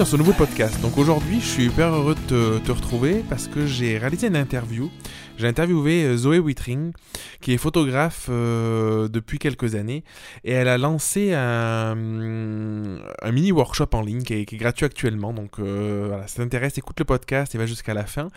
dans ce nouveau podcast. Donc aujourd'hui, je suis hyper heureux de te, te retrouver parce que j'ai réalisé une interview j'ai interviewé euh, Zoé Wittring, qui est photographe euh, depuis quelques années, et elle a lancé un, un mini workshop en ligne qui est, gratuit actuellement. Donc euh, si ça t'intéresse, écoute le podcast et va jusqu'à la fin.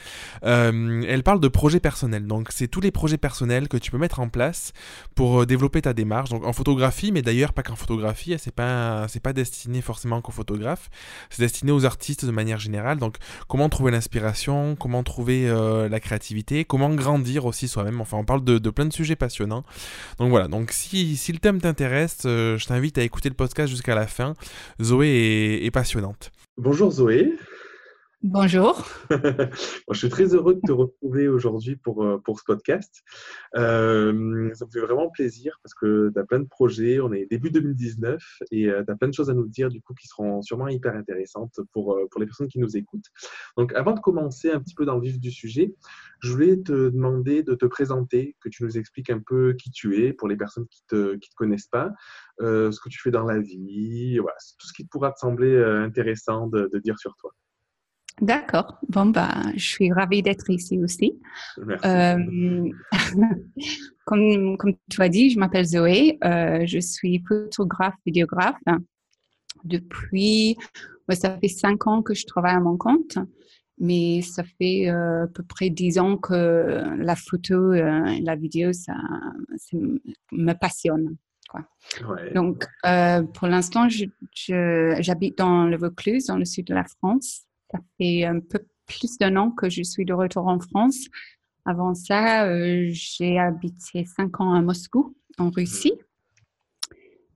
elle parle de projets personnels. Donc c'est tous les projets personnels que tu peux mettre en place pour développer ta démarche. Donc en photographie, mais d'ailleurs pas qu'en photographie. C'est pas pas destiné forcément qu'aux photographes. C'est destiné aux artistes de manière générale. Donc comment trouver l'inspiration, comment trouver la créativité, comment grandir aussi soi-même. Enfin, on parle de, plein de sujets passionnants. Donc voilà, donc si, si le thème t'intéresse, euh, je t'invite à écouter le podcast jusqu'à la fin. Zoé est passionnante. Bonjour Zoé. Bonjour. je suis très heureux de te retrouver aujourd'hui pour, euh, pour ce podcast. Euh, ça me fait vraiment plaisir parce que tu as plein de projets. On est début 2019 et tu as plein de choses à nous dire du coup qui seront sûrement hyper intéressantes pour, pour les personnes qui nous écoutent. Donc avant de commencer un petit peu dans le vif du sujet, je voulais te demander de te présenter, que tu nous expliques un peu qui tu es pour les personnes qui ne te, qui te connaissent pas, euh, ce que tu fais dans la vie, voilà, tout ce qui pourra te sembler intéressant de, de dire sur toi. D'accord. Bon, bah, je suis ravie d'être ici aussi. Merci. Euh, comme, comme, tu as dit, je m'appelle Zoé. Euh, je suis photographe, vidéographe. Depuis, ça fait cinq ans que je travaille à mon compte, mais ça fait euh, à peu près dix ans que la photo et la vidéo, ça, me passionne. Quoi. Donc, pour l'instant, j'habite dans le Vaucluse, dans le sud de la France. Ça fait un peu plus d'un an que je suis de retour en France. Avant ça, euh, j'ai habité cinq ans à Moscou, en Russie.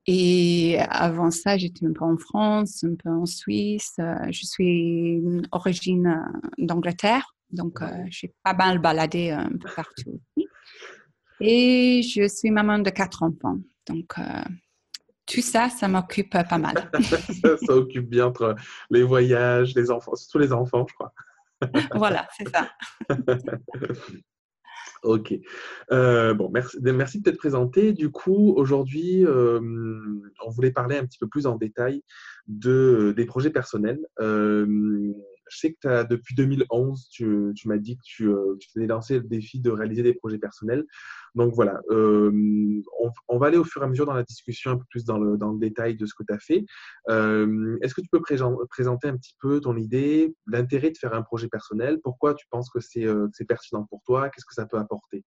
Et avant ça, j'étais un peu en France, un peu en Suisse. Euh, je suis d'origine euh, d'Angleterre, donc j'ai pas mal baladé un peu partout Et je suis maman de quatre enfants. Donc, tout ça, ça m'occupe pas mal. ça, occupe bien entre les voyages, les enfants, surtout les enfants, je crois. voilà, c'est ça. ok. Euh, bon, merci, merci de t'être présenté. Du coup, aujourd'hui, euh, on voulait parler un petit peu plus en détail de, des projets personnels. Euh, je sais que depuis 2011, tu, m'as dit que tu, euh, tu t'es lancé le défi de réaliser des projets personnels. Donc voilà, euh, on, va aller au fur et à mesure dans la discussion un peu plus dans le, détail de ce que tu as fait. Euh, est-ce que tu peux présenter un petit peu ton idée, l'intérêt de faire un projet personnel? Pourquoi tu penses que c'est, pertinent pour toi? Qu'est-ce que ça peut apporter?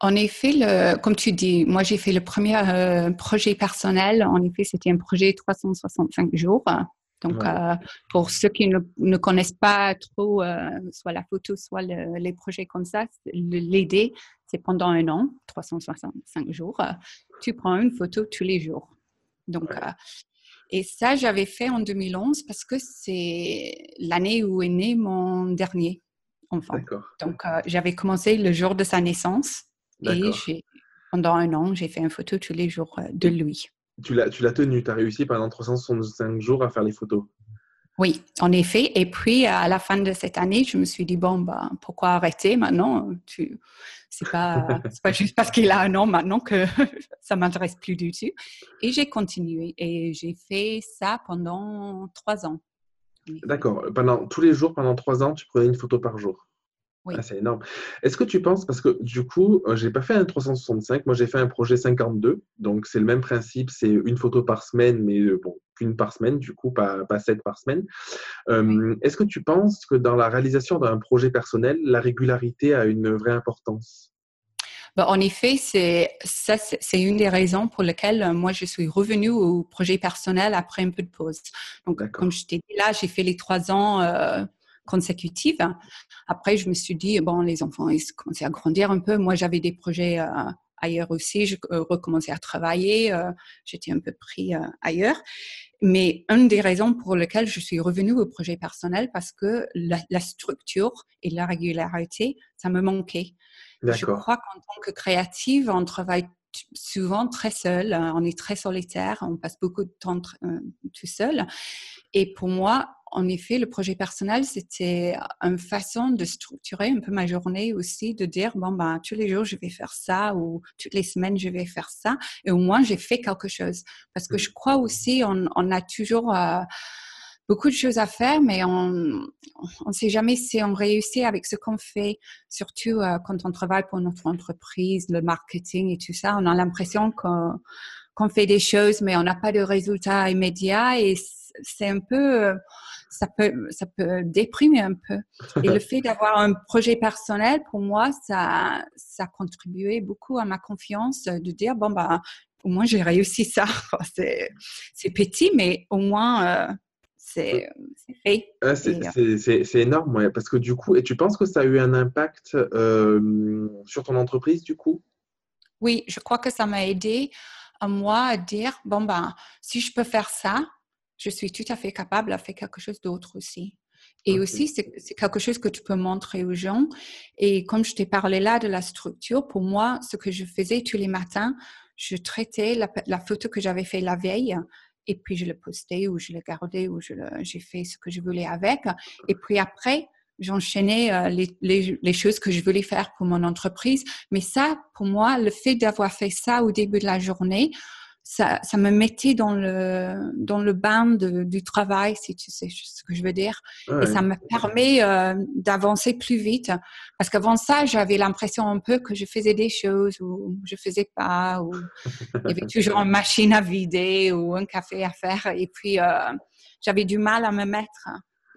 En effet, comme tu dis, moi j'ai fait le premier projet personnel. En effet, c'était un projet 365 jours. Donc, euh, pour ceux qui ne, connaissent pas trop euh, soit la photo, soit les projets comme ça, l'idée, c'est pendant un an, 365 jours, tu prends une photo tous les jours. Donc, euh, et ça, j'avais fait en 2011 parce que c'est l'année où est né mon dernier enfant. Donc, j'avais commencé le jour de sa naissance et pendant un an, j'ai fait une photo tous les jours de lui tu l'as, tu l'as tenu, tu as réussi pendant 365 jours à faire les photos. Oui, en effet. Et puis, à la fin de cette année, je me suis dit, bon, bah, pourquoi arrêter maintenant? Tu... C'est pas, pas juste parce qu'il a un an maintenant que ça m'intéresse plus du tout. Et j'ai continué. Et j'ai fait ça pendant trois ans. D'accord. Pendant, tous les jours, pendant trois ans, tu prenais une photo par jour? Oui. Ah, c'est énorme. Est-ce que tu penses, parce que du coup, euh, j'ai pas fait un 365, moi j'ai fait un projet 52, donc c'est le même principe, c'est une photo par semaine, mais euh, bon, qu'une par semaine, du coup, pas, pas sept par semaine. Euh, est-ce que tu penses que dans la réalisation d'un projet personnel, la régularité a une vraie importance? Ben, en effet, c'est ça, c'est une des raisons pour lesquelles moi je suis revenue au projet personnel après un peu de pause. Donc, comme je t'ai dit là, j'ai fait les trois ans consécutive. Après, je me suis dit, bon, les enfants, ils commençaient à grandir un peu. Moi, j'avais des projets euh, ailleurs aussi. Je euh, recommençais à travailler. Euh, j'étais un peu pris ailleurs. Mais une des raisons pour lesquelles je suis revenue au projet personnel, parce que la, structure et la régularité, ça me manquait. Je crois qu'en tant que créative, on travaille souvent très seul, on est très solitaire, on passe beaucoup de temps tout seul. Et pour moi, en effet, le projet personnel, c'était une façon de structurer un peu ma journée aussi, de dire, bon, ben, tous les jours, je vais faire ça ou toutes les semaines, je vais faire ça. Et au moins, j'ai fait quelque chose. Parce que je crois aussi, on, a toujours... Euh, beaucoup de choses à faire, mais on ne sait jamais si on réussit avec ce qu'on fait, surtout euh, quand on travaille pour notre entreprise, le marketing et tout ça. On a l'impression qu'on fait des choses, mais on n'a pas de résultats immédiats et c'est un peu, ça peut, ça peut déprimer un peu. Et le fait d'avoir un projet personnel, pour moi, ça, ça a contribué beaucoup à ma confiance de dire, bon, bah, au moins j'ai réussi ça. c'est petit, mais au moins euh, c'est fait. Euh, c'est énorme, parce que du coup, et tu penses que ça a eu un impact euh, sur ton entreprise du coup? Oui, je crois que ça m'a aidé à moi à dire bon ben si je peux faire ça, je suis tout à fait capable de faire quelque chose d'autre aussi. Et aussi, c'est quelque chose que tu peux montrer aux gens. Et comme je t'ai parlé là de la structure, pour moi, ce que je faisais tous les matins, je traitais la, photo que j'avais fait la veille et puis je le postais ou je le gardais ou j'ai fait ce que je voulais avec. Et puis après, j'enchaînais euh, les, les, les, choses que je voulais faire pour mon entreprise. Mais ça, pour moi, le fait d'avoir fait ça au début de la journée, ça, ça, me mettait dans le, dans le bain de, du travail, si tu sais ce que je veux dire. Et ça me permet euh, d'avancer plus vite. Parce qu'avant ça, j'avais l'impression un peu que je faisais des choses ou je faisais pas, ou il y avait toujours une machine à vider ou un café à faire. Et puis, euh, j'avais du mal à me mettre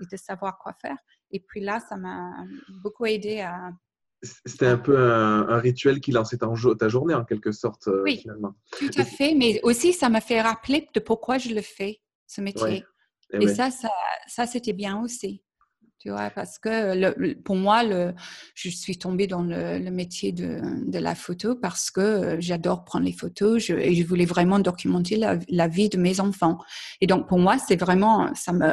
et de savoir quoi faire. Et puis là, ça m'a beaucoup aidé à c'était un peu un, rituel qui lançait ta, ta, journée en quelque sorte, euh, oui, Tout à fait, mais aussi ça m'a fait rappeler de pourquoi je le fais, ce métier. Et, ça, ça, c'était bien aussi. Tu vois, parce que pour moi, le, je suis tombée dans le, métier de, de, la photo parce que euh, j'adore prendre les photos et je voulais vraiment documenter la, vie de mes enfants. Et donc, pour moi, c'est vraiment, ça me,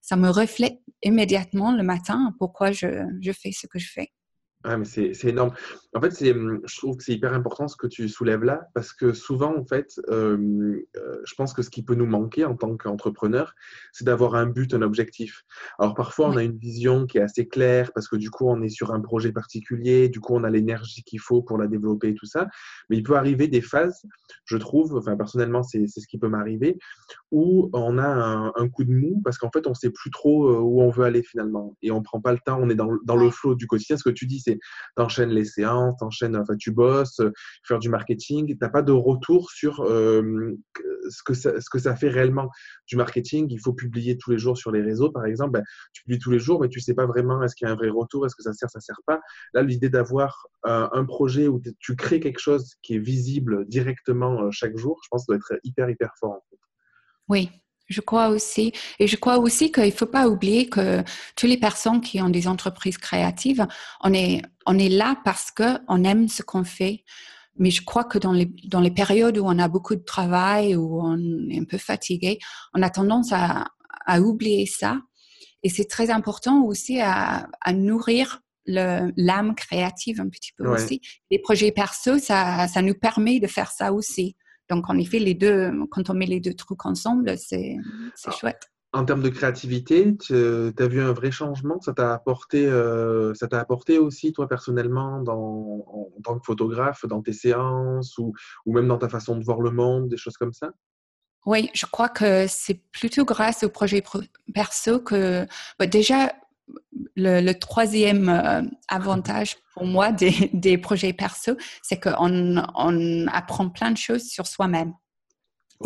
ça me reflète immédiatement le matin pourquoi je, je fais ce que je fais. Ah, mais c'est énorme. En fait, hum, je trouve que c'est hyper important ce que tu soulèves là, parce que souvent, en fait, euh, je pense que ce qui peut nous manquer en tant qu'entrepreneur, c'est d'avoir un but, un objectif. Alors parfois, on a une vision qui est assez claire, parce que du coup, on est sur un projet particulier, du coup, on a l'énergie qu'il faut pour la développer et tout ça. Mais il peut arriver des phases, je trouve, enfin personnellement, c'est ce qui peut m'arriver, où on a un, coup de mou, parce qu'en fait, on ne sait plus trop euh, où on veut aller finalement, et on ne prend pas le temps, on est dans, dans le flow du quotidien. Ce que tu dis, c'est t'enchaînes les séances, t'enchaînes, enfin tu bosses, euh, faire du marketing, t'as pas de retour sur euh, ce, que ça, fait réellement du marketing. Il faut publier tous les jours sur les réseaux, par exemple. Ben, tu publies tous les jours, mais tu sais pas vraiment est-ce qu'il y a un vrai retour, est-ce que ça sert, ça sert pas. Là, l'idée d'avoir euh, un projet où tu crées quelque chose qui est visible directement chaque jour, je pense que ça doit être hyper, hyper fort. Oui, je crois aussi. Et je crois aussi qu'il ne faut pas oublier que toutes les personnes qui ont des entreprises créatives, on est, on est là parce qu'on aime ce qu'on fait. Mais je crois que dans les, dans les périodes où on a beaucoup de travail, où on est un peu fatigué, on a tendance à, à oublier ça. Et c'est très important aussi à, à nourrir l'âme créative un petit peu aussi. Les projets perso, ça, ça nous permet de faire ça aussi. Donc, en effet, les deux, quand on met les deux trucs ensemble, c'est ah. chouette. En termes de créativité, tu as vu un vrai changement? Ça t'a apporté, euh, ça t'a apporté aussi, toi, personnellement, dans, en, tant que photographe, dans tes séances ou, ou même dans ta façon de voir le monde, des choses comme ça? Oui, je crois que c'est plutôt grâce au projet perso que bah, déjà le, troisième euh, avantage pour moi des, des projets perso, c'est qu'on on apprend plein de choses sur soi-même.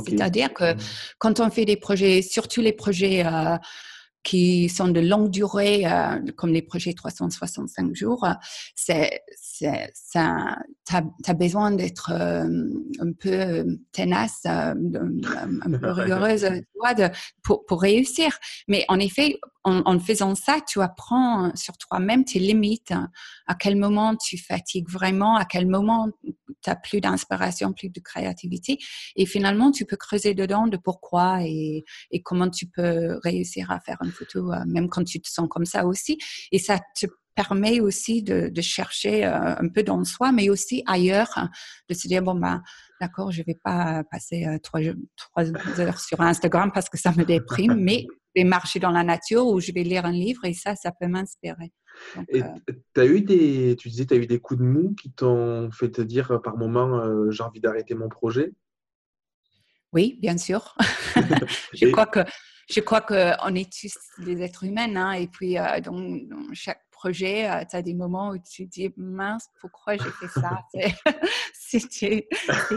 C'est-à-dire que mmh. quand on fait des projets, surtout les projets euh, qui sont de longue durée, euh, comme les projets 365 jours, c'est, c'est, ça, t'as, as besoin d'être euh, un peu tenace, euh, un peu rigoureuse de, pour, pour réussir. Mais en effet, en, en, faisant ça, tu apprends sur toi-même tes limites, à quel moment tu fatigues vraiment, à quel moment tu plus d'inspiration, plus de créativité. Et finalement, tu peux creuser dedans de pourquoi et, et comment tu peux réussir à faire une photo, euh, même quand tu te sens comme ça aussi. Et ça te permet aussi de, de chercher euh, un peu dans soi, mais aussi ailleurs, de se dire, bon, ben, d'accord, je vais pas passer euh, trois, trois heures sur Instagram parce que ça me déprime, mais je vais marcher dans la nature ou je vais lire un livre et ça, ça peut m'inspirer. Et euh, as eu des, tu disais, tu as eu des coups de mou qui t'ont fait te dire par moment, euh, j'ai envie d'arrêter mon projet? Oui, bien sûr. je crois que je crois qu'on est tous des êtres humains, hein, et puis dans, chaque projet, tu as des moments où tu te dis mince, pourquoi j'ai fait ça? C'était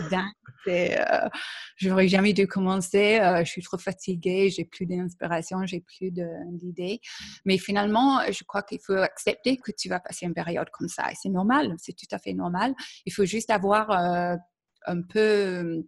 dingue. Euh, je n'aurais jamais dû commencer. je suis trop fatiguée, j'ai plus d'inspiration, j'ai plus d'idées. Mais finalement, je crois qu'il faut accepter que tu vas passer une période comme ça. Et c'est normal, c'est tout à fait normal. Il faut juste avoir un peu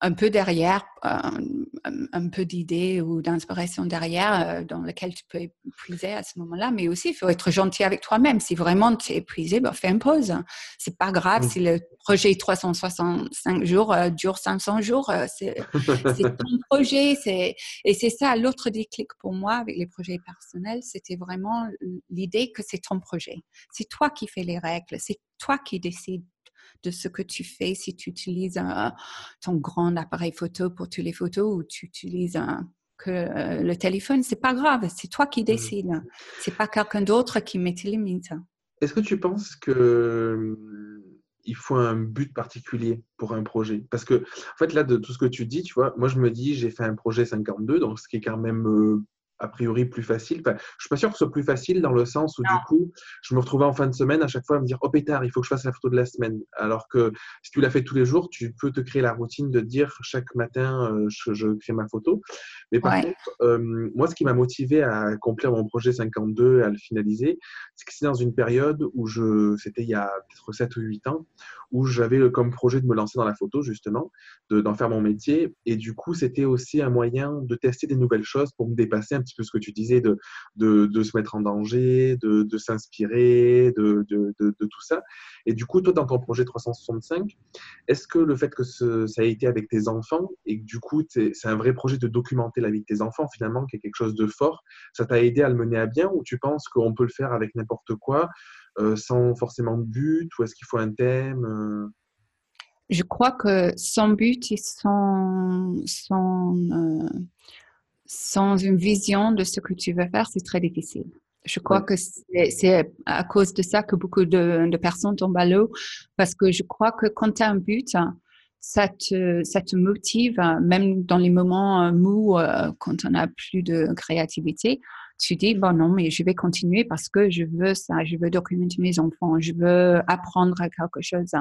un, peu derrière, un, peu d'idées ou d'inspiration derrière euh, dans lequel tu peux épuiser à ce moment-là. Mais aussi, il faut être gentil avec toi-même. Si vraiment tu es épuisé, ben, fais une pause. C'est pas grave si le projet 365 jours euh, dure 500 jours. Euh, c'est ton projet. Et c'est ça l'autre déclic pour moi avec les projets personnels. C'était vraiment l'idée que c'est ton projet. C'est toi qui fais les règles. C'est toi qui décides de ce que tu fais si tu utilises ton grand appareil photo pour toutes les photos ou tu utilises que euh, le téléphone, c'est pas grave, c'est toi qui mmh. décides. C'est pas quelqu'un d'autre qui met tes limites. Est-ce que tu penses que mmh, il faut un but particulier pour un projet? Parce que, en fait, là, de tout ce que tu dis, tu vois, moi, je me dis, j'ai fait un projet 52, donc ce qui est quand même euh, a priori plus facile. Enfin, je suis pas sûr que ce soit plus facile dans le sens où du coup, je me retrouvais en fin de semaine à chaque fois à me dire oh pétard, il faut que je fasse la photo de la semaine. Alors que si tu l'as fait tous les jours, tu peux te créer la routine de dire chaque matin euh, je, je, crée ma photo. Mais par contre, euh, moi, ce qui m'a motivé à accomplir mon projet 52 et à le finaliser, c'est que c'est dans une période où je, c'était il y a peut-être 7 ou 8 ans, où j'avais comme projet de me lancer dans la photo justement, d'en faire mon métier. Et du coup, c'était aussi un moyen de tester des nouvelles choses pour me dépasser un petit peu ce que tu disais, de, de, se mettre en danger, de, s'inspirer, de, tout ça. Et du coup, toi, dans ton projet 365, est-ce que le fait que ça a été avec tes enfants et que du coup, c'est un vrai projet de documenter la vie de tes enfants, finalement, qui est quelque chose de fort, ça t'a aidé à le mener à bien ou tu penses qu'on peut le faire avec n'importe quoi, euh, sans forcément de but, ou est-ce qu'il faut un thème euh? Je crois que sans but et sans, sans euh, sans une vision de ce que tu veux faire, c'est très difficile. Je crois que c'est à cause de ça que beaucoup de, personnes tombent à l'eau, parce que je crois que quand tu as un but, ça te, ça te motive, même dans les moments euh, mous, euh, quand on n'a plus de créativité. Tu dis, bon non, mais je vais continuer parce que je veux ça, je veux documenter mes enfants, je veux apprendre quelque chose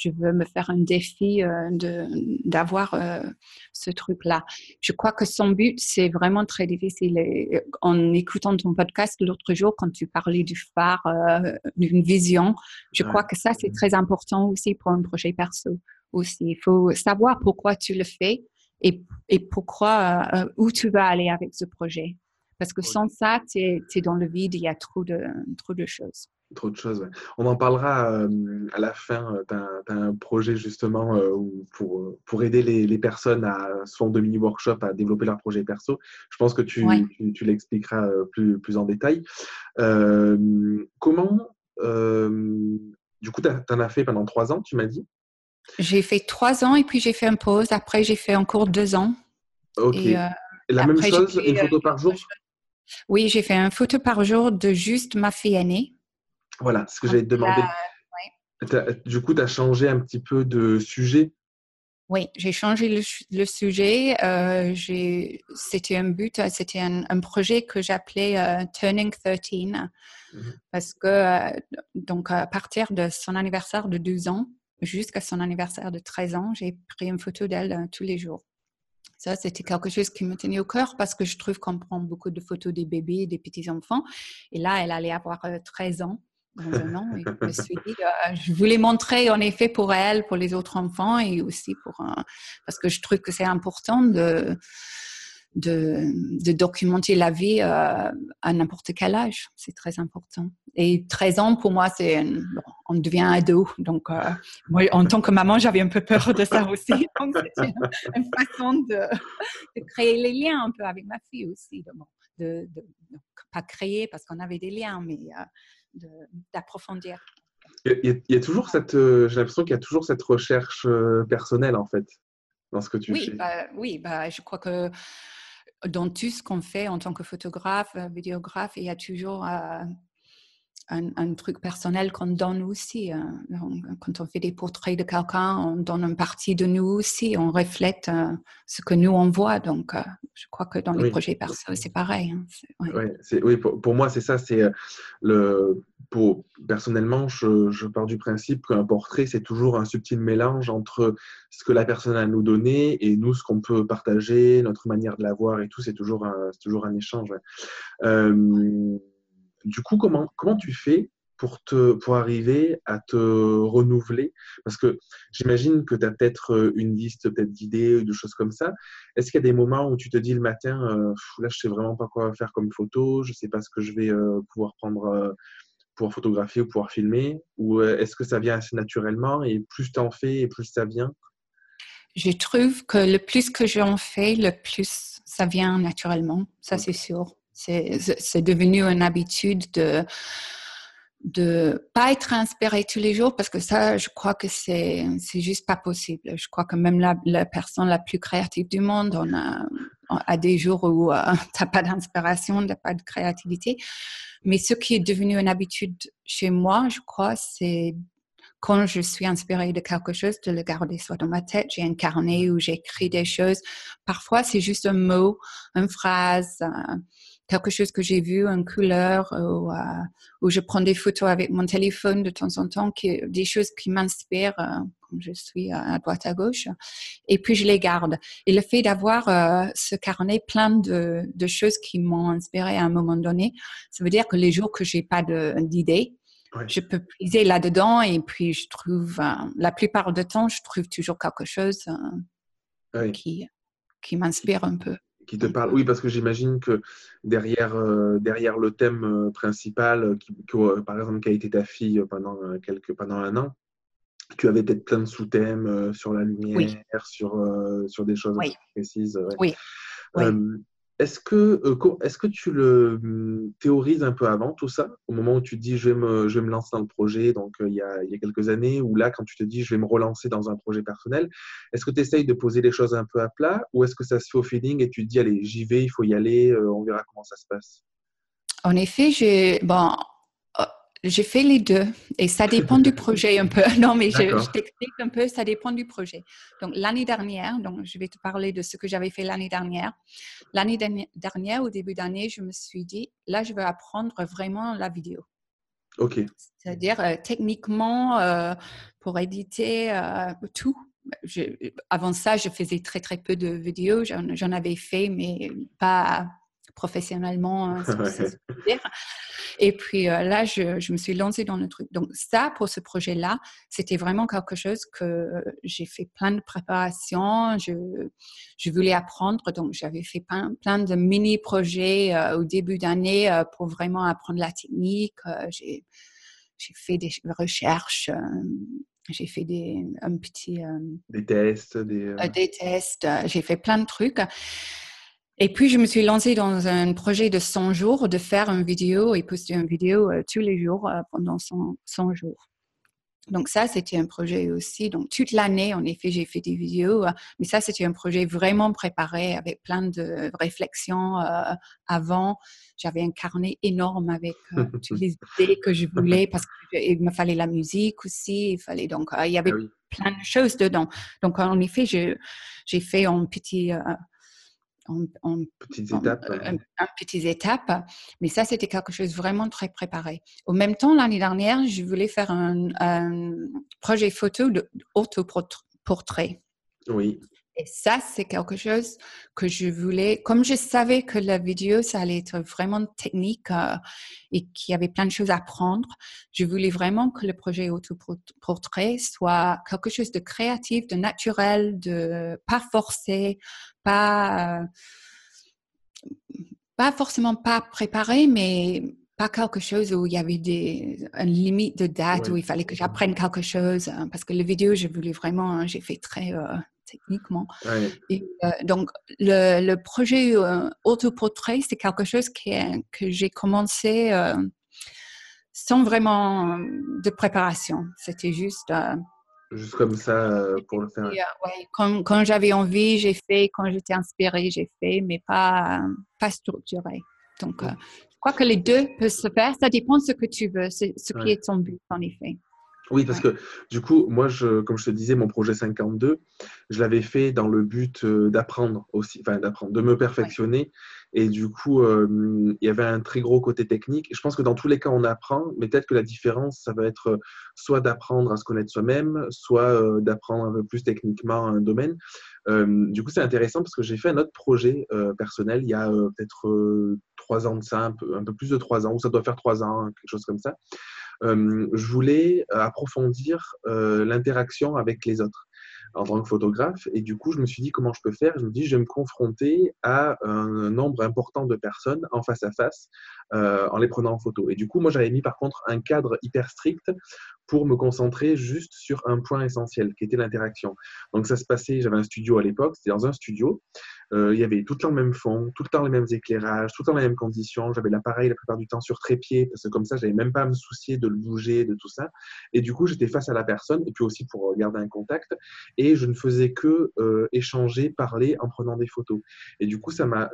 je veux me faire un défi euh, de d'avoir euh, ce truc-là. Je crois que son but, c'est vraiment très difficile. Et en écoutant ton podcast l'autre jour, quand tu parlais du phare, euh, d'une vision, je crois que ça, c'est mmh. très important aussi pour un projet perso. Aussi, il faut savoir pourquoi tu le fais et, et pourquoi, où tu vas aller avec ce projet. Parce que sans ça, tu es, es, dans le vide, il y a trop de, trop de choses. Trop de choses. On en parlera euh, à la fin. Tu as, un projet justement euh, pour, pour aider les, les, personnes à son de mini-workshop à développer leur projet perso. Je pense que tu, tu, l'expliqueras euh, plus, plus en détail. comment, du coup, tu en as fait pendant trois ans, tu m'as dit? J'ai fait trois ans et puis j'ai fait une pause. Après, j'ai fait encore deux ans. Ok. Et, la même chose, une photo par jour? Oui, j'ai fait une photo par jour de juste ma fille aînée. Voilà, ce que j'allais te demander. Du coup, tu as changé un petit peu de sujet? Oui, j'ai changé le, sujet. Euh, c'était un but, c'était un, projet que j'appelais euh, Turning 13 mmh parce que euh, donc à partir de son anniversaire de 12 ans jusqu'à son anniversaire de 13 ans, j'ai pris une photo d'elle tous les jours. Ça, c'était quelque chose qui me tenait au cœur parce que je trouve qu'on prend beaucoup de photos des bébés, des petits enfants. Et là, elle allait avoir 13 ans je me suis dit, euh, je voulais montrer en effet pour elle, pour les autres enfants et aussi pour parce que je trouve que c'est important de, documenter la vie euh, à n'importe quel âge. C'est très important. Et 13 ans, pour moi, c'est on devient ado. Donc, euh, moi, en tant que maman, j'avais un peu peur de ça aussi. Donc, c'était une, façon de, créer les liens un peu avec ma fille aussi. De, de, pas créer parce qu'on avait des liens, mais d'approfondir. Il, y a toujours cette, euh, j'ai l'impression qu'il y a toujours cette recherche euh, personnelle en fait dans ce que tu oui, fais. Bah, oui, bah, je crois que dans tout ce qu'on fait en tant que photographe, euh, vidéographe, il y a toujours un, truc personnel qu'on donne aussi. Euh, quand on fait des portraits de quelqu'un, on donne une partie de nous aussi, on reflète euh, ce que nous on voit. Donc, euh, je crois que dans les projets perso, c'est pareil. Hein, oui, pour, moi, c'est ça. C'est le pour personnellement, je, je, pars du principe qu'un portrait, c'est toujours un subtil mélange entre ce que la personne a à nous donner et nous, ce qu'on peut partager, notre manière de la voir et tout. C'est toujours un, toujours un échange du coup, comment, comment tu fais pour, te, pour arriver à te renouveler? Parce que j'imagine que tu as peut-être euh, une liste peut-être d'idées ou de choses comme ça. Est-ce qu'il y a des moments où tu te dis le matin, euh, là, je sais vraiment pas quoi faire comme photo, je sais pas ce que je vais euh, pouvoir prendre, pouvoir photographier ou pouvoir filmer? Ou est-ce que ça vient assez naturellement et plus tu en fais et plus ça vient? Je trouve que le plus que j'en fais, le plus ça vient naturellement, ça c'est sûr. C'est devenu une habitude de de pas être inspiré tous les jours parce que ça, je crois que c'est c'est juste pas possible. Je crois que même la, la personne la plus créative du monde, on a, des jours où euh, tu n'as pas d'inspiration, tu pas de créativité. Mais ce qui est devenu une habitude chez moi, je crois, c'est quand je suis inspirée de quelque chose, de le garder soit dans ma tête. J'ai un carnet où j'écris des choses. Parfois, c'est juste un mot, une phrase. Quelque chose que j'ai vu, une couleur, ou, euh, ou, je prends des photos avec mon téléphone de temps en temps, qui, des choses qui m'inspirent euh, quand je suis à droite à gauche, et puis je les garde. Et le fait d'avoir euh, ce carnet plein de, de choses qui m'ont inspiré à un moment donné, ça veut dire que les jours que j'ai pas d'idées, Je peux puiser là-dedans et puis je trouve, la plupart du temps, je trouve toujours quelque chose qui, qui m'inspire un peu qui te parle. Oui, parce que j'imagine que derrière, euh, derrière le thème euh, principal, euh, qui, par exemple, qui a été ta fille pendant, quelques, pendant un an, tu avais peut-être plein de sous-thèmes sur la lumière, sur, sur des choses précises. Oui. Est-ce que, euh, est que tu le hum, théorises un peu avant tout ça, au moment où tu te dis je vais me, je vais me lancer dans le projet, donc euh, il, y a, il, y a, quelques années, ou là quand tu te dis je vais me relancer dans un projet personnel, est-ce que tu essayes de poser les choses un peu à plat ou est-ce que ça se fait au feeling et tu te dis allez j'y vais, il faut y aller, euh, on verra comment ça se passe? En effet, j'ai bon, j'ai fait les deux et ça dépend du projet un peu. Non, mais je, t'explique un peu, ça dépend du projet. Donc, l'année dernière, donc je vais te parler de ce que j'avais fait l'année dernière. L'année dernière, au début d'année, je me suis dit, là, je veux apprendre vraiment la vidéo. OK. C'est-à-dire, euh, techniquement, euh, pour éditer euh, tout. avant ça, je faisais très, très peu de vidéos. J'en avais fait, mais pas professionnellement. Hein, et puis euh, là, je, me suis lancée dans le truc. Donc ça, pour ce projet-là, c'était vraiment quelque chose que j'ai fait plein de préparations. Je, je voulais apprendre. Donc j'avais fait plein, plein de mini-projets euh, au début d'année euh, pour vraiment apprendre la technique. j'ai fait des recherches j'ai fait des un petit des tests des, des tests j'ai fait plein de trucs et puis, je me suis lancée dans un projet de 100 jours, de faire une vidéo et poster une vidéo euh, tous les jours euh, pendant 100, 100, jours. Donc ça, c'était un projet aussi. Donc toute l'année, en effet, j'ai fait des vidéos, euh, mais ça, c'était un projet vraiment préparé avec plein de réflexions avant. J'avais un carnet énorme avec toutes les idées que je voulais parce qu'il me fallait la musique aussi. Il fallait donc, il y avait ah plein de choses dedans. Donc en effet, j'ai fait un petit en, petites étapes. En, petites étapes. Mais ça, c'était quelque chose vraiment très préparé. Au même temps, l'année dernière, je voulais faire un, un projet photo d'autoportrait. Oui. Et ça, c'est quelque chose que je voulais, comme je savais que la vidéo, ça allait être vraiment technique euh, et qu'il y avait plein de choses à apprendre, je voulais vraiment que le projet autoportrait soit quelque chose de créatif, de naturel, de pas forcé, pas, euh, pas forcément pas préparé, mais pas quelque chose où il y avait des, une limite de date où il fallait que j'apprenne quelque chose. Hein, parce que la vidéo, je voulais vraiment, hein, j'ai fait très euh, techniquement. Et, euh, donc, le, le projet euh, autoportrait, c'est quelque chose qui que j'ai commencé euh, sans vraiment de préparation. C'était juste. juste comme ça pour le faire. ouais, quand, quand j'avais envie, j'ai fait. Quand j'étais inspirée, j'ai fait, mais pas, pas structuré. Donc, crois que les deux peuvent se faire. Ça dépend de ce que tu veux, ce qui est ton but, en effet. Oui, parce que du coup, moi, je, comme je te disais, mon projet 52, je l'avais fait dans le but euh, d'apprendre aussi, enfin d'apprendre, de me perfectionner. Et du coup, euh, il y avait un très gros côté technique. je pense que dans tous les cas, on apprend, mais peut-être que la différence, ça va être euh, soit d'apprendre à se connaître soi-même, soit d'apprendre un peu plus techniquement un domaine. du coup, c'est intéressant parce que j'ai fait un autre projet personnel il y a peut-être trois ans de ça, un peu, un peu, plus de trois ans, ou ça doit faire trois ans, quelque chose comme ça je voulais approfondir l'interaction avec les autres en tant que photographe. Et du coup, je me suis dit comment je peux faire? Je me dis, je vais me confronter à un nombre important de personnes en face à face en les prenant en photo. Et du coup, moi, j'avais mis par contre un cadre hyper strict pour me concentrer juste sur un point essentiel qui était l'interaction. Donc ça se passait, j'avais un studio à l'époque, c'était dans un studio, euh, il y avait tout le temps le même fond, tout le temps les mêmes éclairages, tout le temps les mêmes conditions, j'avais l'appareil la plupart du temps sur trépied, parce que comme ça, j'avais même pas à me soucier de le bouger, de tout ça. Et du coup, j'étais face à la personne, et puis aussi pour garder un contact, et je ne faisais que euh, échanger, parler en prenant des photos. Et du coup, ça m'a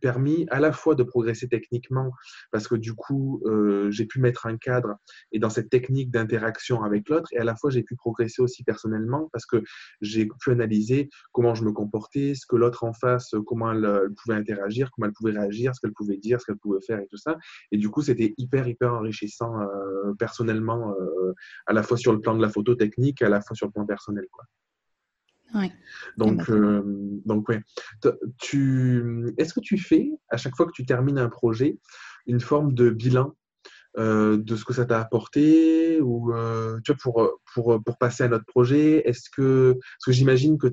permis à la fois de progresser techniquement, parce que du coup, euh, j'ai pu mettre un cadre et dans cette technique d'interaction avec l'autre, et à la fois, j'ai pu progresser aussi personnellement, parce que j'ai pu analyser comment je me comportais, ce que l'autre en face, comment elle, pouvait interagir, comment elle pouvait réagir, ce qu'elle pouvait dire, ce qu'elle pouvait faire et tout ça. Et du coup, c'était hyper, hyper enrichissant euh, personnellement, euh, à la fois sur le plan de la photo technique, à la fois sur le plan personnel. Quoi. Donc, euh, donc ouais. Tu, est-ce que tu fais, à chaque fois que tu termines un projet, une forme de bilan euh, de ce que ça t'a apporté ou euh, tu vois, pour, pour, pour passer à notre projet Est-ce que, parce que j'imagine que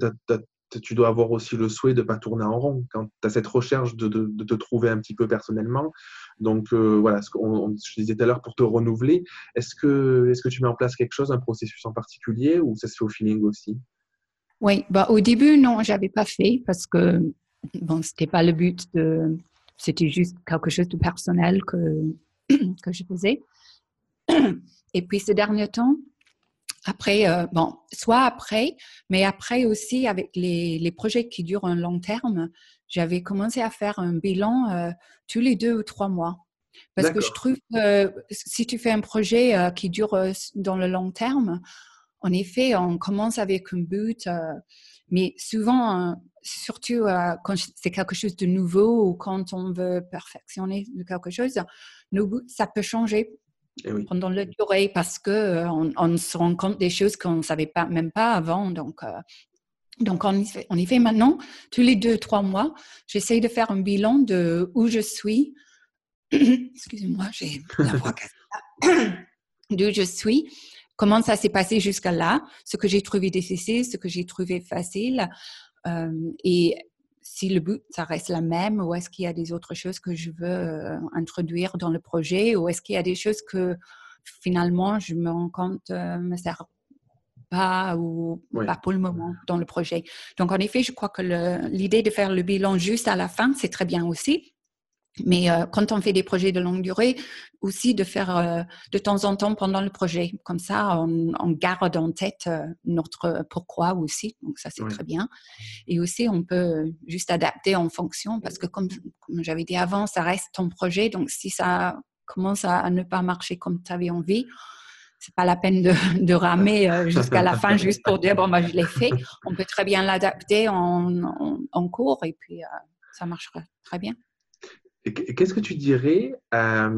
tu dois avoir aussi le souhait de ne pas tourner en rond quand tu as cette recherche de, de, de, te trouver un petit peu personnellement. Donc voilà, ce qu'on, je disais tout à l'heure, pour te renouveler, est-ce que, est-ce que tu mets en place quelque chose, un processus en particulier ou ça se fait au feeling aussi? Oui, bah, au début, non, j'avais pas fait parce que bon, c'était pas le but de. C'était juste quelque chose de personnel que, que je faisais. Et puis, ce dernier temps, après, euh, bon, soit après, mais après aussi avec les, les, projets qui durent un long terme, j'avais commencé à faire un bilan euh, tous les deux ou trois mois. Parce que je trouve que si tu fais un projet euh, qui dure dans le long terme, en effet, on commence avec un but, euh, mais souvent, euh, surtout euh, quand c'est quelque chose de nouveau ou quand on veut perfectionner quelque chose, nos buts, ça peut changer eh pendant la durée parce qu'on on se rend compte des choses qu'on ne savait pas, même pas avant. Donc, donc en, effet, en effet, maintenant, tous les deux, trois mois, j'essaye de faire un bilan de où je suis. Excusez-moi, j'ai la voix d'où je suis comment ça s'est passé jusqu'à là, ce que j'ai trouvé difficile, ce que j'ai trouvé facile. Euh, et si le but, ça reste la même, ou est-ce qu'il y a des autres choses que je veux euh, introduire dans le projet, ou est-ce qu'il y a des choses que finalement je me rends compte ne euh, me servent pas ou pas pour le moment dans le projet. Donc, en effet, je crois que l'idée de faire le bilan juste à la fin, c'est très bien aussi. Mais euh, quand on fait des projets de longue durée, aussi de faire euh, de temps en temps pendant le projet. Comme ça, on, garde en tête euh, notre pourquoi aussi. Donc ça, c'est très bien. Et aussi, on peut juste adapter en fonction parce que comme, comme j'avais dit avant, ça reste ton projet. Donc si ça commence à, ne pas marcher comme tu avais envie, c'est pas la peine de, de ramer jusqu'à la fin juste pour dire bon, bah, je l'ai fait. On peut très bien l'adapter en, en, en, cours et puis ça marchera très bien. Qu'est-ce que tu dirais à,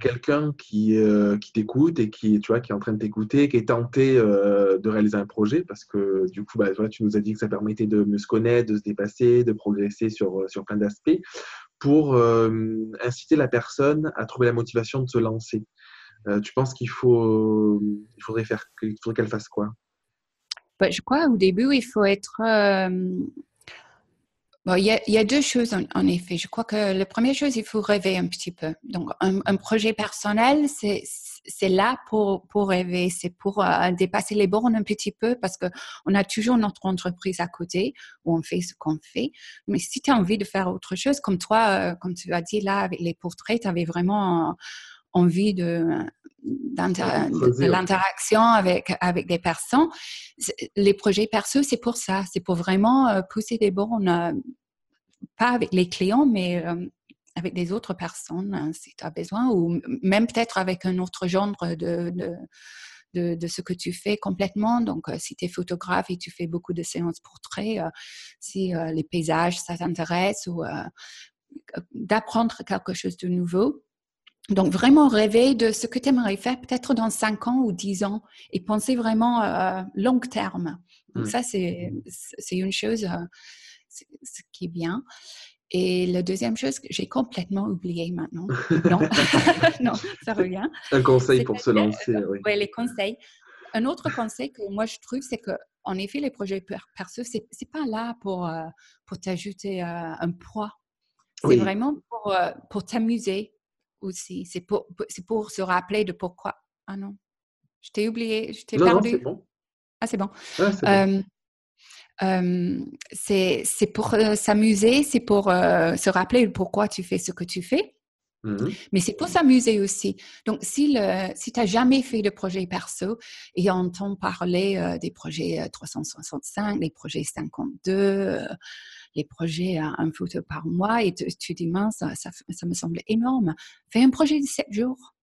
quelqu'un qui, euh, qui t'écoute et qui, tu vois, qui est en train de t'écouter, qui est tenté euh, de réaliser un projet? Parce que du coup, bah, tu nous as dit que ça permettait de mieux se connaître, de se dépasser, de progresser sur, sur plein d'aspects, pour euh, inciter la personne à trouver la motivation de se lancer. tu penses qu'il faut, faudrait faudrait qu'elle fasse quoi? Bah, Je crois au début, il faut être il, y a, deux choses en, effet. Je crois que la première chose, il faut rêver un petit peu. Donc, un, projet personnel, c'est là pour, pour rêver, c'est pour euh, dépasser les bornes un petit peu parce qu'on a toujours notre entreprise à côté où on fait ce qu'on fait. Mais si tu as envie de faire autre chose, comme toi, euh, comme tu as dit là avec les portraits, tu avais vraiment envie de, de l'interaction avec, avec des personnes. Les projets perso, c'est pour ça. C'est pour vraiment euh, pousser des bornes, euh, pas avec les clients, mais euh, avec des autres personnes hein, si tu as besoin, ou même peut-être avec un autre genre de, de, ce que tu fais complètement. Donc, euh, si tu es photographe et tu fais beaucoup de séances portraits, euh, si les paysages, ça t'intéresse, ou d'apprendre quelque chose de nouveau. Donc, vraiment rêver de ce que tu aimerais faire peut-être dans 5 ans ou 10 ans et penser vraiment long terme. Donc, mmh. ça, c'est une chose ce qui est bien. Et la deuxième chose que j'ai complètement oublié maintenant, non, non, ça revient. Un conseil pour se lancer. oui. oui, les conseils. Un autre conseil que moi je trouve, c'est que en effet, les projets perso, c'est n'est pas là pour, euh, pour t'ajouter euh, un poids. C'est vraiment pour, euh, pour t'amuser aussi. C'est pour, pour se rappeler de pourquoi. Ah non, je t'ai oublié, je t'ai perdu. Non, bon. Ah, c'est bon. Ah, bon c'est pour s'amuser, c'est pour se rappeler pourquoi tu fais ce que tu fais. Mmh Mais c'est pour s'amuser aussi. Donc, si, le, si tu n'as jamais fait de projet perso et entend parler des projets 365, les projets 52, les projets à un photo par mois, et tu, dis, mince, ça, ça, me semble énorme. Fais un projet de 7 jours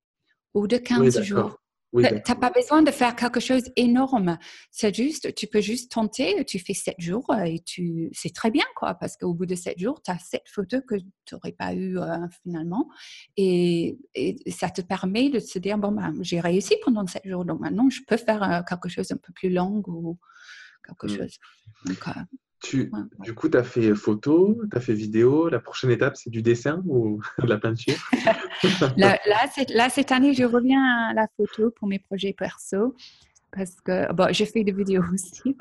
ou de 15 jours. Tu n'as pas besoin de faire quelque chose d'énorme. C'est juste, tu peux juste tenter, tu fais sept jours euh, et tu, c'est très bien, quoi, parce qu'au bout de sept jours, tu as sept photos que tu n'aurais pas eu euh, finalement. Et, ça te permet de se dire, bon, ben, j'ai réussi pendant sept jours, donc maintenant, je peux faire euh, quelque chose un peu plus long ou quelque mmh. chose. Donc, du coup, tu as fait photo, tu as fait vidéo. La prochaine étape, c'est du dessin ou de la peinture? Là, là, cette année, je reviens à la photo pour mes projets perso. Parce que bon, je fais des vidéos aussi.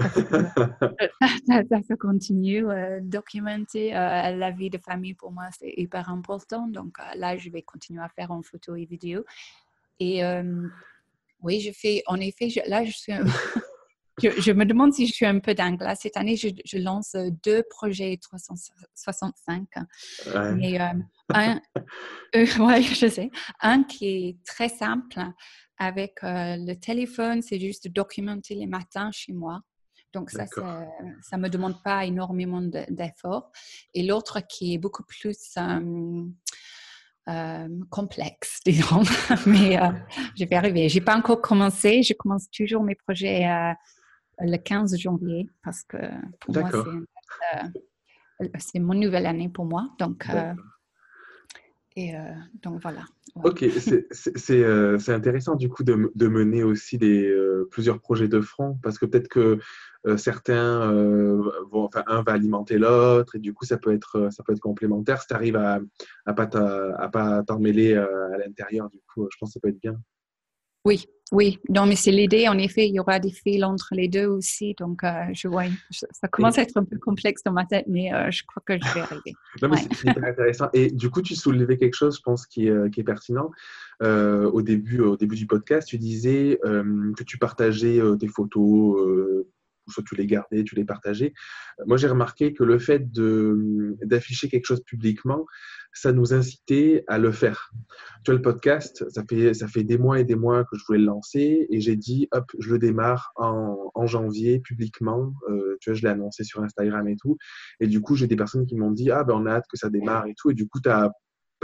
ça, continue. Euh, documenter euh, la vie de famille, pour moi, c'est hyper important. Donc euh, là, je vais continuer à faire en photo et vidéo. Et oui, je fais, en effet, là, je suis je, me demande si je suis un peu dingue. cette année, je, lance euh, deux projets 365. Mais euh, un, euh, je sais. Un qui est très simple avec le téléphone, c'est juste documenter les matins chez moi. Donc ça, ça ne me demande pas énormément d'efforts. Et l'autre qui est beaucoup plus complexe, disons. Mais je vais arriver. Je n'ai pas encore commencé. Je commence toujours mes projets le 15 janvier parce que pour moi, euh, c'est mon nouvelle année pour moi. Donc, euh, et euh, donc voilà. Ok, c'est intéressant du coup de, de mener aussi des, plusieurs projets de front parce que peut-être que certains vont, enfin un va alimenter l'autre et du coup ça peut être, ça peut être complémentaire. Si tu arrives à ne pas t'en mêler à l'intérieur, du coup je pense que ça peut être bien. Oui, oui. Non, mais c'est l'idée. En effet, il y aura des fils entre les deux aussi. Donc, euh, je vois, ça commence à être un peu complexe dans ma tête, mais euh, je crois que je vais arriver. non, mais c'est hyper intéressant. Et du coup, tu soulevais quelque chose, je pense, qui est, euh, qui est pertinent. au, début, au début du podcast, tu disais que tu partageais tes photos soit tu les gardais, tu les partageais. Moi, j'ai remarqué que le fait d'afficher quelque chose publiquement, ça nous incitait à le faire. Tu vois, le podcast, ça fait, ça fait des mois et des mois que je voulais le lancer et j'ai dit, hop, je le démarre en, janvier publiquement. Euh, tu vois, je l'ai annoncé sur Instagram et tout. Et du coup, j'ai des personnes qui m'ont dit, ah ben on a hâte que ça démarre et tout. Et du coup, tu as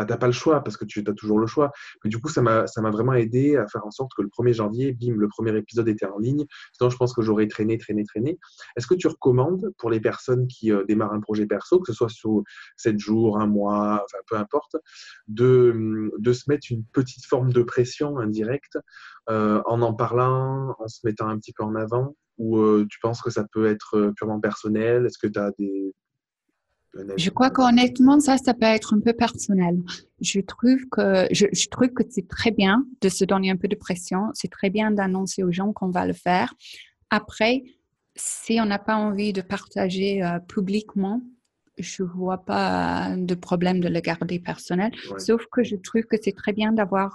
n'as pas le choix parce que tu as toujours le choix. Mais du coup, ça m'a vraiment aidé à faire en sorte que le 1er janvier, bim, le premier épisode était en ligne. Sinon, je pense que j'aurais traîné, traîné, traîné. Est-ce que tu recommandes pour les personnes qui euh, démarrent un projet perso, que ce soit sur 7 jours, un mois, enfin peu importe, de, de se mettre une petite forme de pression indirecte euh, en en parlant, en se mettant un petit peu en avant? Ou euh, tu penses que ça peut être purement personnel? Est-ce que tu as des, je crois qu'honnêtement, ça, ça peut être un peu personnel. Je trouve que, je, trouve que c'est très bien de se donner un peu de pression. C'est très bien d'annoncer aux gens qu'on va le faire. Après, si on n'a pas envie de partager euh, publiquement, je vois pas de problème de le garder personnel. Sauf que je trouve que c'est très bien d'avoir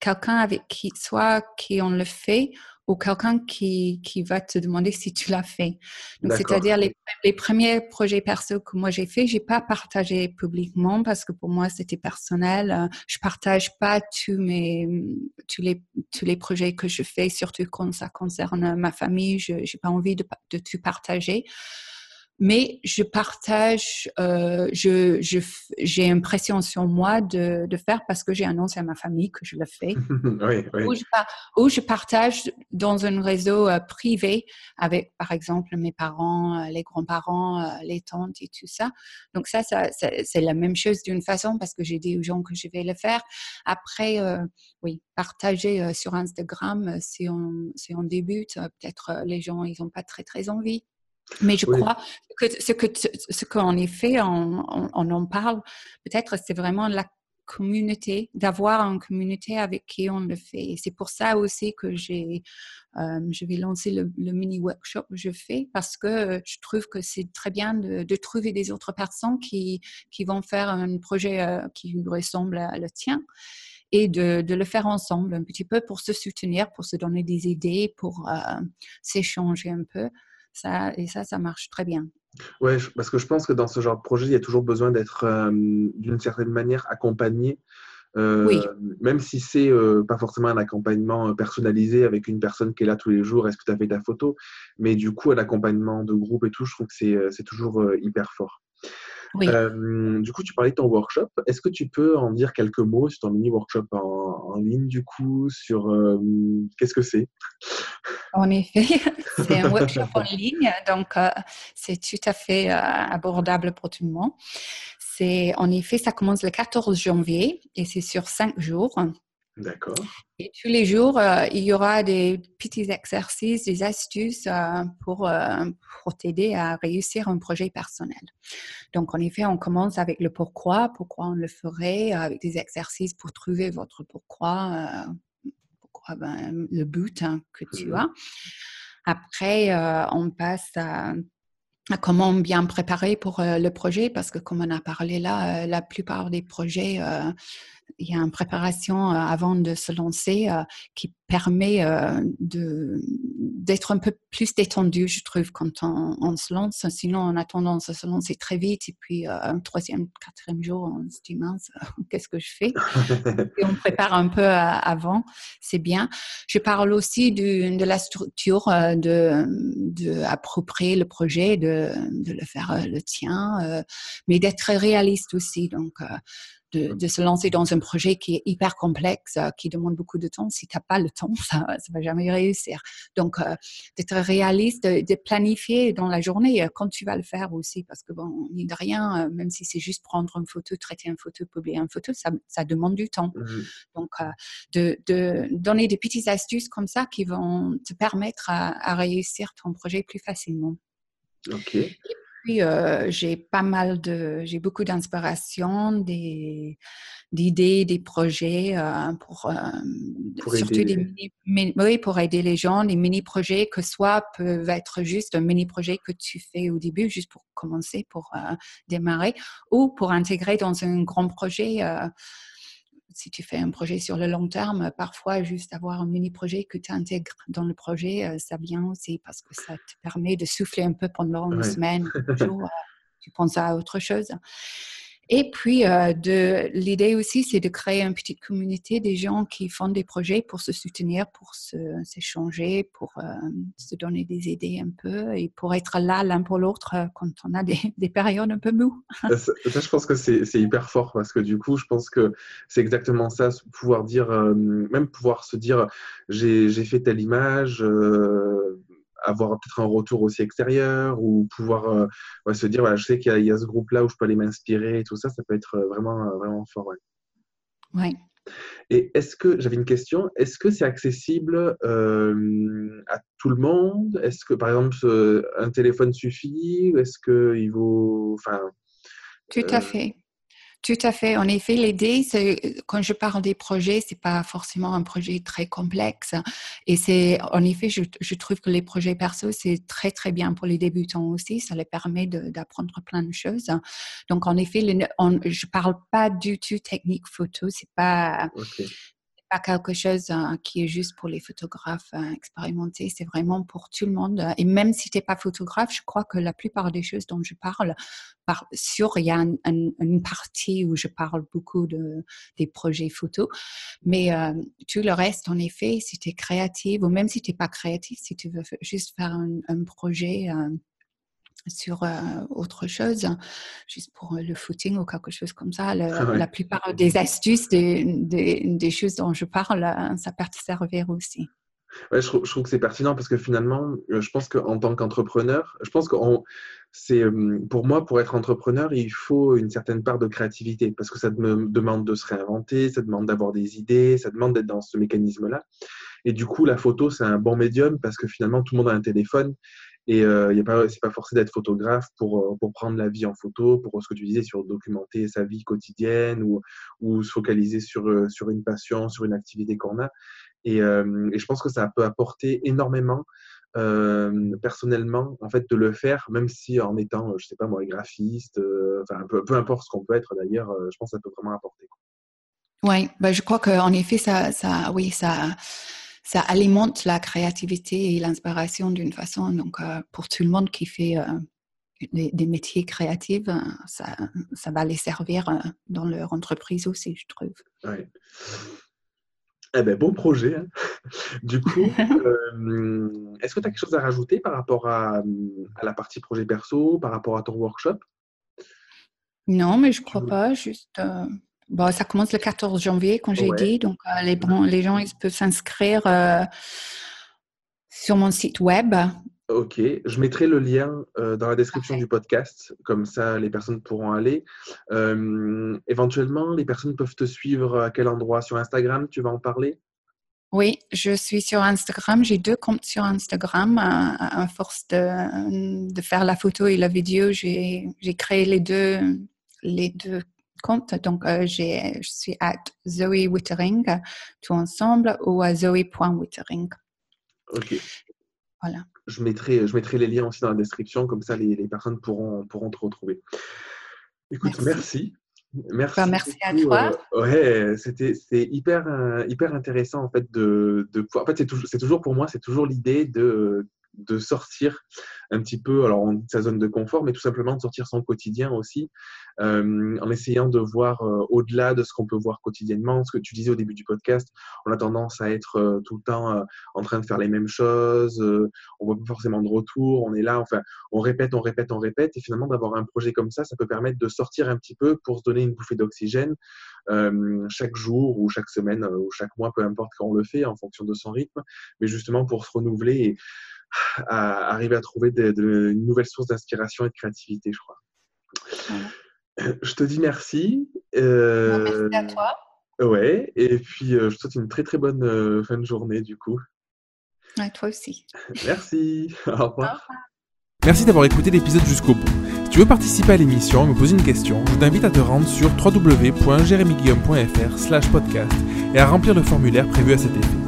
quelqu'un avec qui, soit qui on le fait, ou quelqu'un qui, qui, va te demander si tu l'as fait. Donc, c'est-à-dire les, les, premiers projets perso que moi j'ai fait, j'ai pas partagé publiquement parce que pour moi c'était personnel. Euh, je partage pas tous mes tous les tous les projets que je fais, surtout quand ça concerne ma famille. Je n'ai pas envie de, de tout partager. Mais je partage, euh, je, je, j'ai l'impression sur moi de, de, faire parce que j'ai annoncé à ma famille que je le fais. oui, oui. Ou, je, ou, je, partage dans un réseau euh, privé avec, par exemple, mes parents, euh, les grands-parents, euh, les tantes et tout ça. Donc ça, ça, c'est la même chose d'une façon parce que j'ai dit aux gens que je vais le faire. Après, oui, partager sur Instagram, si on, si on débute, peut-être les gens, ils n'ont pas très, très envie. Mais je crois que ce que ce qu'en effet on, on, en parle, peut-être c'est vraiment la communauté, d'avoir une communauté avec qui on le fait. C'est pour ça aussi que j'ai, euh, je vais lancer le, mini workshop que je fais parce que je trouve que c'est très bien de, de, trouver des autres personnes qui, qui vont faire un projet euh, qui ressemble à le tien et de, de, le faire ensemble un petit peu pour se soutenir, pour se donner des idées, pour euh, s'échanger un peu. Ça, et ça, ça marche très bien. Oui, parce que je pense que dans ce genre de projet, il y a toujours besoin d'être euh, d'une certaine manière accompagné. Euh, oui. Même si c'est euh, pas forcément un accompagnement personnalisé avec une personne qui est là tous les jours, est-ce que tu as fait ta photo? Mais du coup, l'accompagnement de groupe et tout, je trouve que c'est toujours hyper fort. Oui. du coup, tu parlais de ton workshop. Est-ce que tu peux en dire quelques mots sur ton mini workshop en, en ligne, du coup, sur qu'est-ce que c'est? En effet, c'est un workshop en ligne, donc euh, c'est tout à fait euh, abordable pour tout le monde. C'est en effet, ça commence le 14 janvier et c'est sur cinq jours. D'accord. Et tous les jours, euh, il y aura des petits exercices, des astuces pour, pour t'aider à réussir un projet personnel. Donc, en effet, on commence avec le pourquoi, pourquoi on le ferait, avec des exercices pour trouver votre pourquoi, ben, le but hein, que tu mmh as. Après, euh, on passe à, comment bien préparer pour euh, le projet, parce que comme on a parlé là, euh, la plupart des projets il y a une préparation avant de se lancer qui permet de d'être un peu plus détendu, je trouve, quand on, se lance. Sinon, on a tendance à se lancer très vite et puis un troisième, quatrième jour, on se dit mince, qu'est-ce que je fais? Et on prépare un peu avant, c'est bien. Je parle aussi de, de la structure, de, de approprier le projet, de, de le faire le tien, mais d'être réaliste aussi. Donc, de, se lancer dans un projet qui est hyper complexe, euh, qui demande beaucoup de temps. Si tu n'as pas le temps, ça ne va jamais réussir. Donc, euh, d'être réaliste, de, planifier dans la journée euh, quand tu vas le faire aussi, parce que bon, ni de rien, même si c'est juste prendre une photo, traiter une photo, publier une photo, ça, ça demande du temps. Mmh. Donc, de, de, donner des petites astuces comme ça qui vont te permettre à, réussir ton projet plus facilement. Ok euh, j'ai pas mal de, j'ai beaucoup d'inspiration, des, d'idées, des projets euh, pour, euh, surtout aider. des mini, oui, pour aider les gens, les mini-projets que soit peuvent être juste un mini-projet que tu fais au début, juste pour commencer, pour démarrer, ou pour intégrer dans un grand projet si tu fais un projet sur le long terme, parfois juste avoir un mini-projet que tu intègres dans le projet, euh, ça vient aussi parce que ça te permet de souffler un peu pendant une semaine, un jour, euh, tu penses à autre chose. Et puis, euh, de, l'idée aussi, c'est de créer une petite communauté des gens qui font des projets pour se soutenir, pour s'échanger, pour euh, se donner des idées un peu et pour être là l'un pour l'autre euh, quand on a des, des, périodes un peu mou. ça, je pense que c'est hyper fort parce que du coup, je pense que c'est exactement ça, pouvoir dire, même pouvoir se dire, j'ai fait telle image avoir peut-être un retour aussi extérieur ou pouvoir euh, se dire voilà, je sais qu'il y, a ce groupe-là où je peux aller m'inspirer et tout ça, ça peut être euh, vraiment, euh, vraiment fort. Ouais. ouais. Et est-ce que, j'avais une question, est-ce que c'est accessible à tout le monde? Est-ce que, par exemple, un téléphone suffit? Est-ce qu'il vaut. Enfin, tout à fait. Tout à fait. En effet, l'idée, c'est quand je parle des projets, c'est pas forcément un projet très complexe. Et c'est, en effet, je, trouve que les projets perso, c'est très très bien pour les débutants aussi. Ça les permet d'apprendre plein de choses. Donc, en effet, le, on, je parle pas du tout technique photo. C'est pas pas quelque chose hein, qui est juste pour les photographes hein, expérimentés, c'est vraiment pour tout le monde. Et même si tu n'es pas photographe, je crois que la plupart des choses dont je parle, par, sur, il y a une partie où je parle beaucoup de, des projets photos, mais euh, tout le reste, en effet, si tu es créative, ou même si tu n'es pas créatif, si tu veux juste faire un, projet, euh, sur autre chose, juste pour le footing ou quelque chose comme ça. Ah la plupart des astuces, des, des, choses dont je parle, ça peut servir aussi. Ouais, je, trouve, que c'est pertinent parce que finalement, je pense qu'en tant qu'entrepreneur, je pense que c'est pour moi, pour être entrepreneur, il faut une certaine part de créativité parce que ça me demande de se réinventer, ça demande d'avoir des idées, ça demande d'être dans ce mécanisme-là. Et du coup, la photo, c'est un bon médium parce que finalement, tout le monde a un téléphone et euh, pas, c'est pas forcé d'être photographe pour, euh, pour prendre la vie en photo, pour ce que tu disais, sur documenter sa vie quotidienne ou, ou se focaliser sur, euh, sur une passion, sur une activité qu'on a. Et, euh, et, je pense que ça peut apporter énormément personnellement, en fait, de le faire, même si en étant, je sais pas moi, graphiste, enfin, peu, peu, importe ce qu'on peut être d'ailleurs, je pense que ça peut vraiment apporter. Oui, bah, je crois qu'en effet, ça, ça, oui, ça, ça alimente la créativité et l'inspiration d'une façon. Donc, euh, pour tout le monde qui fait euh, des, métiers créatifs, euh, ça, ça, va les servir dans leur entreprise aussi, je trouve. Oui. Eh ben, bon projet. Hein. Du coup, est-ce que tu as quelque chose à rajouter par rapport à, à, la partie projet perso, par rapport à ton workshop? Non, mais je crois pas. Juste, Bon, ça commence le 14 janvier, comme j'ai dit. Donc, euh, les, les, gens ils peuvent s'inscrire euh, sur mon site web. Ok, je mettrai le lien euh, dans la description du podcast, comme ça les personnes pourront aller. éventuellement, les personnes peuvent te suivre à quel endroit? Sur Instagram, tu vas en parler? Oui, je suis sur Instagram. J'ai deux comptes sur Instagram. À, à force de, de, faire la photo et la vidéo, j'ai créé les deux, les deux compte. Donc, euh, je suis à Zoe Wittering, tout ensemble, ou à Zoe.wittering. Ok. Voilà. Je mettrai, je mettrai les liens aussi dans la description, comme ça les, les personnes pourront, pourront te retrouver. Écoute, merci. Merci, merci à toi. Euh, ouais, c'était hyper, euh, hyper intéressant en fait de, de En fait, c'est toujours, toujours pour moi, c'est toujours l'idée de, de sortir un petit peu, alors de sa zone de confort, mais tout simplement de sortir son quotidien aussi, euh, en essayant de voir euh, au-delà de ce qu'on peut voir quotidiennement. Ce que tu disais au début du podcast, on a tendance à être euh, tout le temps en train de faire les mêmes choses, on voit pas forcément de retour, on est là, enfin, on répète, on répète, on répète, et finalement d'avoir un projet comme ça, ça peut permettre de sortir un petit peu pour se donner une bouffée d'oxygène chaque jour ou chaque semaine ou chaque mois, peu importe quand on le fait, en fonction de son rythme, mais justement pour se renouveler et à arriver à trouver de, une nouvelle source d'inspiration et de créativité, je crois. Je te dis merci. Euh, merci à toi. Ouais, et puis euh, je te souhaite une très très bonne euh, fin de journée du coup. Ouais, toi aussi. Merci. Au revoir. Au revoir. Merci d'avoir écouté l'épisode jusqu'au bout. Si tu veux participer à l'émission et me poser une question, je t'invite à te rendre sur www.jeremyguillaume.fr slash podcast et à remplir le formulaire prévu à cet effet.